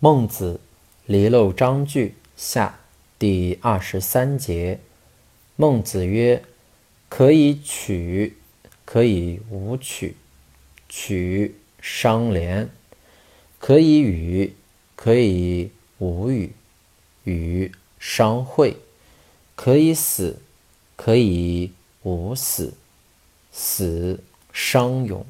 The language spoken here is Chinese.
孟子《离娄章句下》第二十三节，孟子曰：“可以取，可以无取。取商廉，可以与，可以无与。与商会，可以死，可以无死。死商勇。”